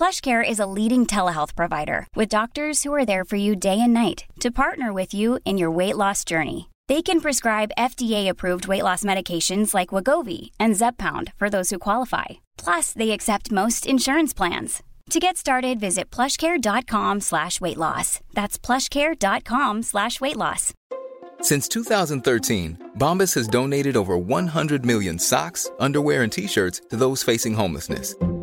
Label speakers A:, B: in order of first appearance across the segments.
A: PlushCare is a leading telehealth provider with doctors who are there for you day and night to partner with you in your weight loss journey. They can prescribe FDA-approved weight loss medications like Wagovi and Zepbound for those who qualify. Plus, they accept most insurance plans. To get started, visit plushcare.com slash weight loss. That's plushcare.com slash weight loss.
B: Since 2013, Bombas has donated over 100 million socks, underwear, and T-shirts to those facing homelessness.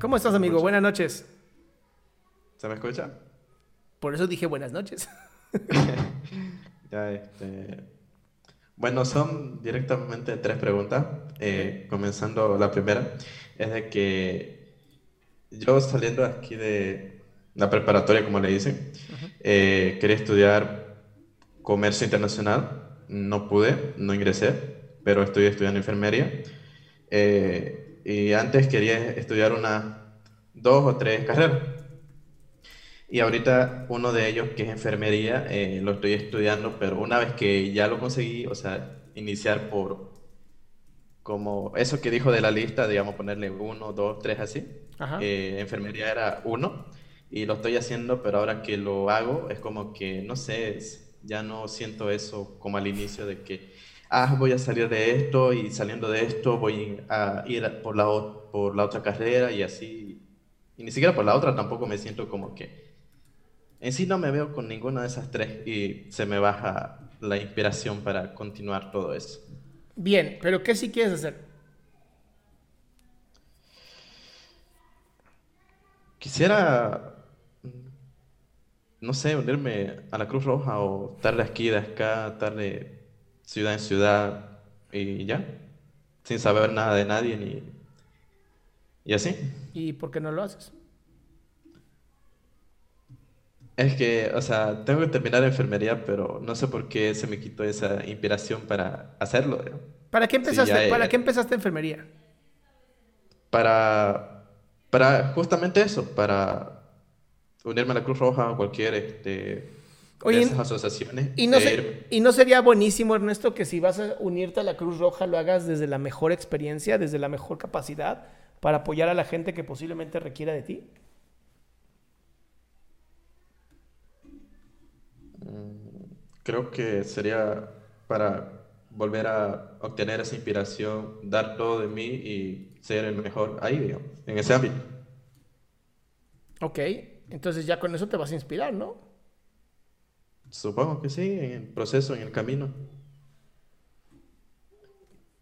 C: ¿Cómo estás, amigo? Buenas noches.
D: ¿Se me escucha?
C: Por eso dije buenas noches.
D: ya, este... Bueno, son directamente tres preguntas. Eh, comenzando la primera, es de que yo saliendo aquí de la preparatoria, como le dicen, eh, quería estudiar comercio internacional. No pude, no ingresé, pero estoy estudiando enfermería. Eh, y antes quería estudiar unas dos o tres carreras. Y ahorita uno de ellos, que es enfermería, eh, lo estoy estudiando, pero una vez que ya lo conseguí, o sea, iniciar por como eso que dijo de la lista, digamos, ponerle uno, dos, tres, así. Eh, enfermería era uno, y lo estoy haciendo, pero ahora que lo hago, es como que, no sé, ya no siento eso como al inicio de que ah, voy a salir de esto y saliendo de esto voy a ir por la, por la otra carrera y así. Y ni siquiera por la otra tampoco me siento como que... En sí no me veo con ninguna de esas tres y se me baja la inspiración para continuar todo eso.
C: Bien, pero ¿qué sí quieres hacer?
D: Quisiera, no sé, unirme a la Cruz Roja o darle aquí, de acá, darle ciudad en ciudad y ya, sin saber nada de nadie ni... Y así.
C: ¿Y por qué no lo haces?
D: Es que, o sea, tengo que terminar enfermería, pero no sé por qué se me quitó esa inspiración para hacerlo.
C: ¿Para qué empezaste, ¿para qué empezaste enfermería?
D: Para, para justamente eso, para unirme a la Cruz Roja o cualquier este, Oye, esas asociaciones.
C: Y no, y no sería buenísimo, Ernesto, que si vas a unirte a la Cruz Roja lo hagas desde la mejor experiencia, desde la mejor capacidad, para apoyar a la gente que posiblemente requiera de ti.
D: Mm, creo que sería para volver a obtener esa inspiración, dar todo de mí y ser el mejor ahí, digamos, en ese ámbito.
C: Ok, entonces ya con eso te vas a inspirar, ¿no?
D: Supongo que sí, en el proceso, en el camino.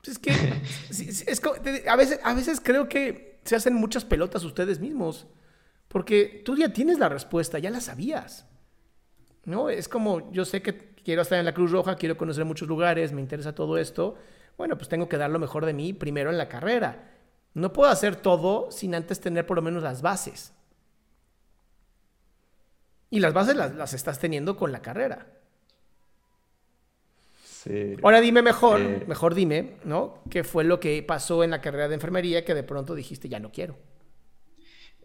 C: Es que a, veces, a veces creo que se hacen muchas pelotas ustedes mismos. Porque tú ya tienes la respuesta, ya la sabías. ¿No? Es como, yo sé que quiero estar en la Cruz Roja, quiero conocer muchos lugares, me interesa todo esto. Bueno, pues tengo que dar lo mejor de mí primero en la carrera. No puedo hacer todo sin antes tener por lo menos las bases. Y las bases las, estás teniendo con la carrera.
D: Sí.
C: Ahora dime mejor, eh. mejor dime, ¿no? ¿Qué fue lo que pasó en la carrera de enfermería que de pronto dijiste, ya no quiero?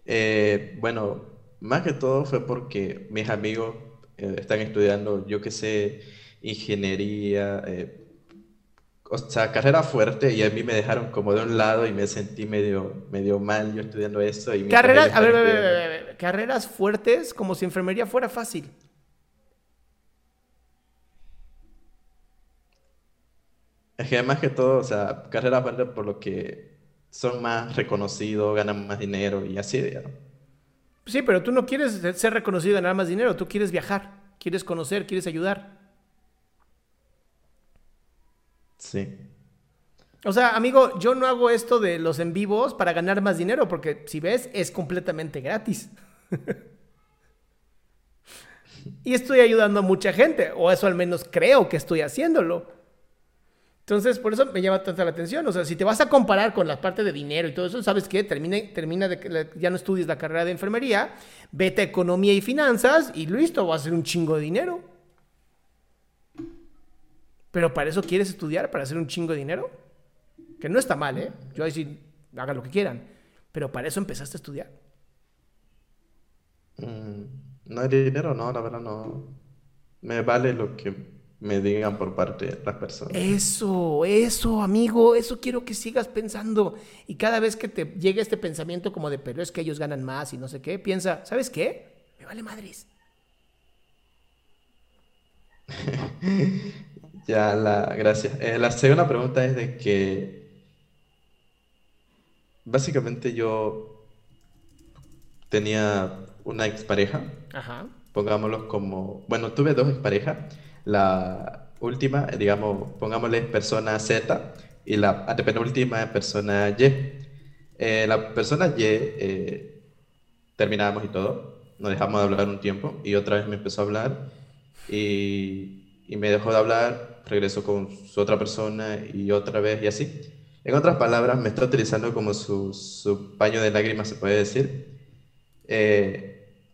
D: Eh, bueno, más que todo fue porque mis amigos eh, están estudiando, yo qué sé, ingeniería, o sea, carrera fuerte y a mí me dejaron como de un lado y me sentí medio, medio mal yo estudiando eso. Y
C: carreras, a ver, a ver, carreras fuertes como si enfermería fuera fácil.
D: Es que más que todo, o sea, carreras fuertes por lo que son más reconocidos, ganan más dinero y así, digamos.
C: Sí, pero tú no quieres ser reconocido y ganar más dinero, tú quieres viajar. quieres conocer, quieres ayudar.
D: Sí.
C: O sea, amigo, yo no hago esto de los en vivos para ganar más dinero, porque si ves, es completamente gratis. y estoy ayudando a mucha gente, o eso al menos creo que estoy haciéndolo. Entonces, por eso me llama tanta la atención. O sea, si te vas a comparar con la parte de dinero y todo eso, ¿sabes qué? Termina, termina de ya no estudies la carrera de enfermería, vete a economía y finanzas y listo, vas a hacer un chingo de dinero. Pero para eso quieres estudiar, para hacer un chingo de dinero. Que no está mal, ¿eh? Yo ahí sí, hagan lo que quieran. Pero para eso empezaste a estudiar.
D: No hay dinero, no, la verdad no. Me vale lo que me digan por parte de las personas.
C: Eso, eso, amigo, eso quiero que sigas pensando. Y cada vez que te llegue este pensamiento como de, pero es que ellos ganan más y no sé qué, piensa, ¿sabes qué? Me vale madres.
D: ya, la, gracias. Eh, la segunda pregunta es de que básicamente yo tenía una expareja.
C: Ajá.
D: Pongámoslo como, bueno, tuve dos exparejas la última, digamos, pongámosle persona Z y la antepenúltima persona Y. Eh, la persona Y eh, terminamos y todo, nos dejamos de hablar un tiempo y otra vez me empezó a hablar y, y me dejó de hablar, regresó con su otra persona y otra vez y así. En otras palabras, me está utilizando como su, su paño de lágrimas, se puede decir. Eh,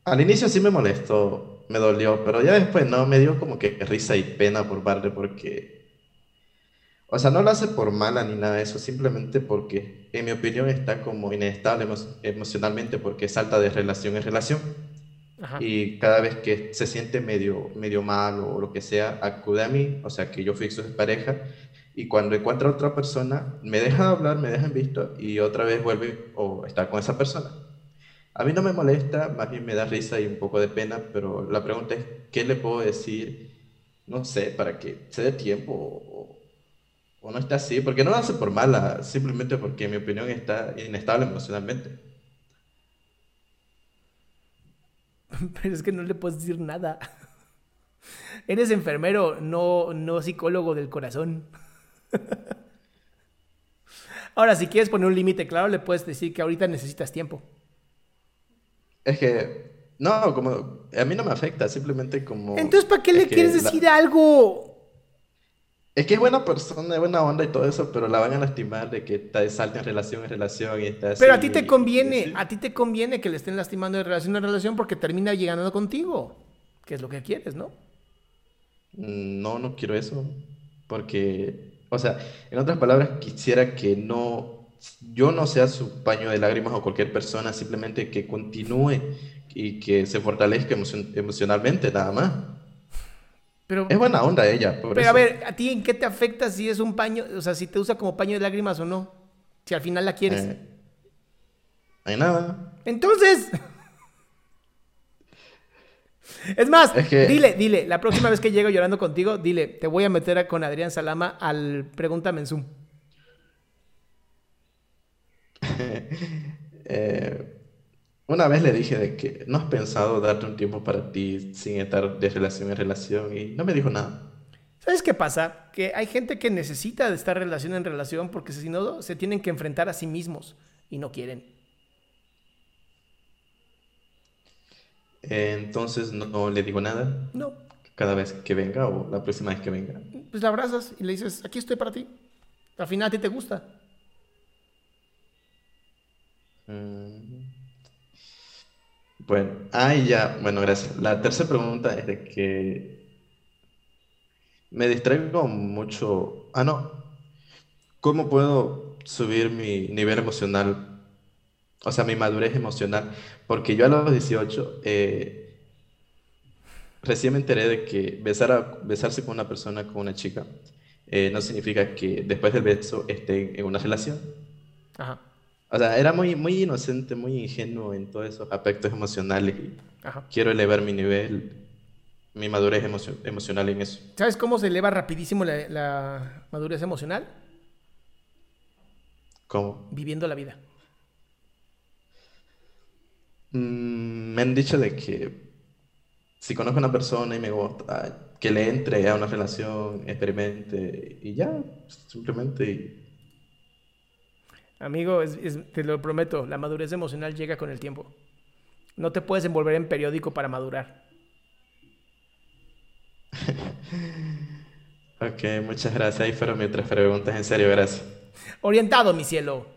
D: al inicio sí me molestó me dolió, pero ya después no, me dio como que risa y pena por parte porque, o sea, no lo hace por mala ni nada de eso, simplemente porque, en mi opinión, está como inestable emocionalmente porque salta de relación en relación. Y cada vez que se siente medio, medio mal o lo que sea, acude a mí, o sea, que yo fui su pareja, y cuando encuentra a otra persona, me deja de hablar, me deja en visto, y otra vez vuelve o está con esa persona. A mí no me molesta, más bien me da risa y un poco de pena, pero la pregunta es, ¿qué le puedo decir? No sé, para que se dé tiempo o, no está así, porque no lo hace por mala, simplemente porque mi opinión está inestable emocionalmente.
C: Pero es que no le puedes decir nada. Eres enfermero, no, no psicólogo del corazón. Ahora, si quieres poner un límite claro, le puedes decir que ahorita necesitas tiempo.
D: Es que, no, como, a mí no me afecta, simplemente como...
C: Entonces, ¿para qué le quieres decir algo?
D: Es que es buena persona, es buena onda y todo eso, pero la van a lastimar de que está salta en relación en relación y está
C: Pero a ti te conviene, a ti te conviene que le estén lastimando de relación en relación porque termina llegando contigo, que es lo que quieres, ¿no?
D: Mm, no, no quiero eso, porque, o sea, en otras palabras, quisiera que no yo no sea su paño de lágrimas o cualquier persona, simplemente que continúe y que se fortalezca emocionalmente, nada más. Pero, es buena onda ella.
C: pero a ver, ¿a ti en qué te afecta si es un paño, o sea, si te usa como paño de lágrimas o no? Si al final la quieres.
D: Eh, hay nada.
C: Entonces. Es más, dile, dile, la próxima vez que llego llorando contigo, dile, te voy a meter con Adrián Salama al Pregúntame en Zoom.
D: Eh, una vez le dije de que no has pensado darte un tiempo para ti sin estar de relación en relación y no me dijo nada.
C: ¿Sabes qué pasa? Que hay gente que necesita de estar relación en relación porque si no se tienen que enfrentar a sí mismos y no quieren.
D: entonces no, le digo nada.
C: No.
D: Cada vez que venga o la próxima vez que venga.
C: Pues la abrazas y le dices, aquí estoy para ti. Al final a ti te gusta.
D: Mm. Bueno, ah, ya, bueno, gracias. La tercera pregunta es de que me distraigo mucho. Ah, no. ¿Cómo puedo subir mi nivel emocional? O sea, mi madurez emocional. Porque yo a los 18 eh, recién me enteré de que besar a- besarse con una persona, con una chica, eh, no significa que después del beso esté en una relación.
C: Ajá.
D: O sea, era muy, muy inocente, muy ingenuo en todos esos aspectos emocionales quiero elevar mi nivel, mi madurez emocional en eso.
C: ¿Sabes cómo se eleva rapidísimo la, madurez emocional?
D: ¿Cómo?
C: Viviendo la vida.
D: Mm, me han dicho de que si conozco a una persona y me gusta, que le entre a una relación, experimente y ya, simplemente.
C: Amigo, te lo prometo, la madurez emocional llega con el tiempo. No te puedes envolver en periódico para madurar.
D: ok, muchas gracias. Ahí fueron mis tres preguntas. En serio, gracias.
C: Orientado, mi cielo.